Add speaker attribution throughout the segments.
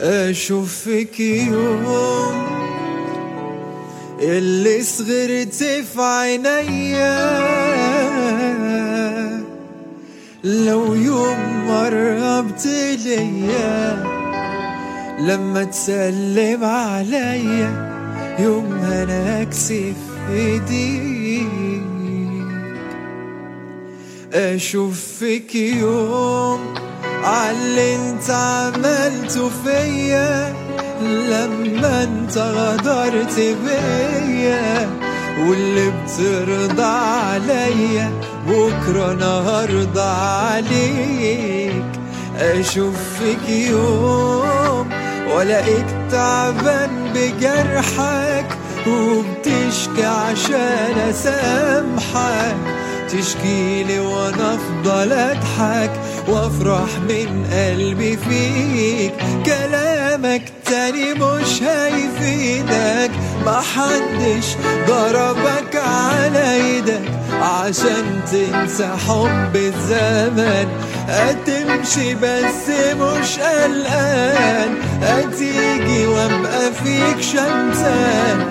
Speaker 1: أشوف يوم اللي صغرت في عينيا. لو يوم قربت ليا لما تسلم عليا يوم أنا اكسف إيديك. أشوف يوم عاللي انت عملته فيا لما انت غدرت بيا واللي بترضى عليا بكرة أنا هرضى عليك. أشوف فيك يوم والاقيك تعبان بجرحك. وبتشكي عشان أسامحك. تشكيلي وأنا أفضل أضحك. وافرح من قلبي فيك. كلامك تاني مش هيفيدك. محدش ضربك على إيدك عشان تنسى حب الزمن. هتمشي بس مش قلقان. هتيجي وابقى فيك شمسان.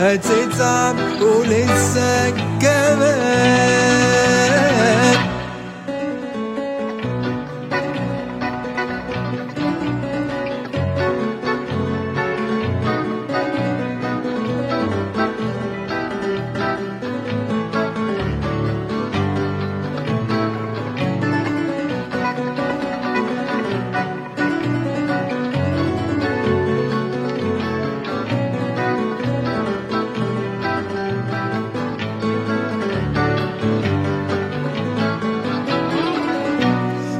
Speaker 1: هتتعب ولسه كمان.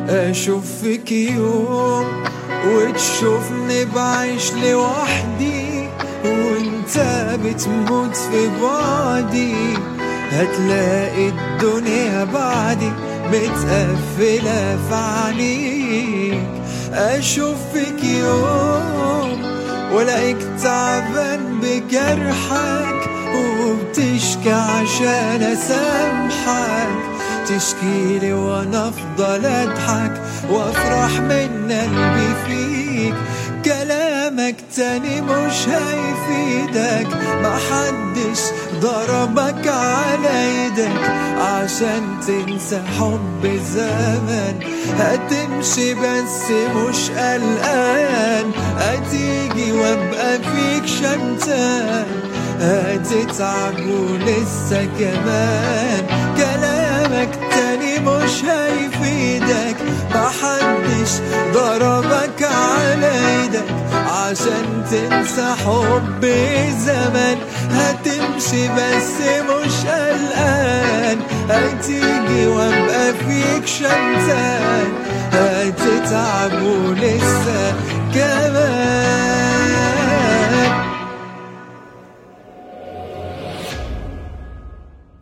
Speaker 1: أشوف فيك يوم وتشوفني بعيش لوحدي وأنت بتموت في بعدي. هتلاقي الدنيا بعدي متقفلة في عينيك أشوف فيك يوم ولاقيك تعبان بجرحك وبتشكي عشان أسامحك. تشكيلي وأنا افضل أضحك وأفرح من قلبي فيك. كلامك تاني مش هيفيدك محدش ضربك على إيدك. عشان تنسى حب زمان هتمشي بس مش قلقان. هتيجي وابقى فيك شمتان هتتعب ولسه كمان. مش هيفيدك محدش ضربك على إيدك عشان تنسى حب زمان هتمشي بس مش قلقان. هتيجي وابقى فيك ولسه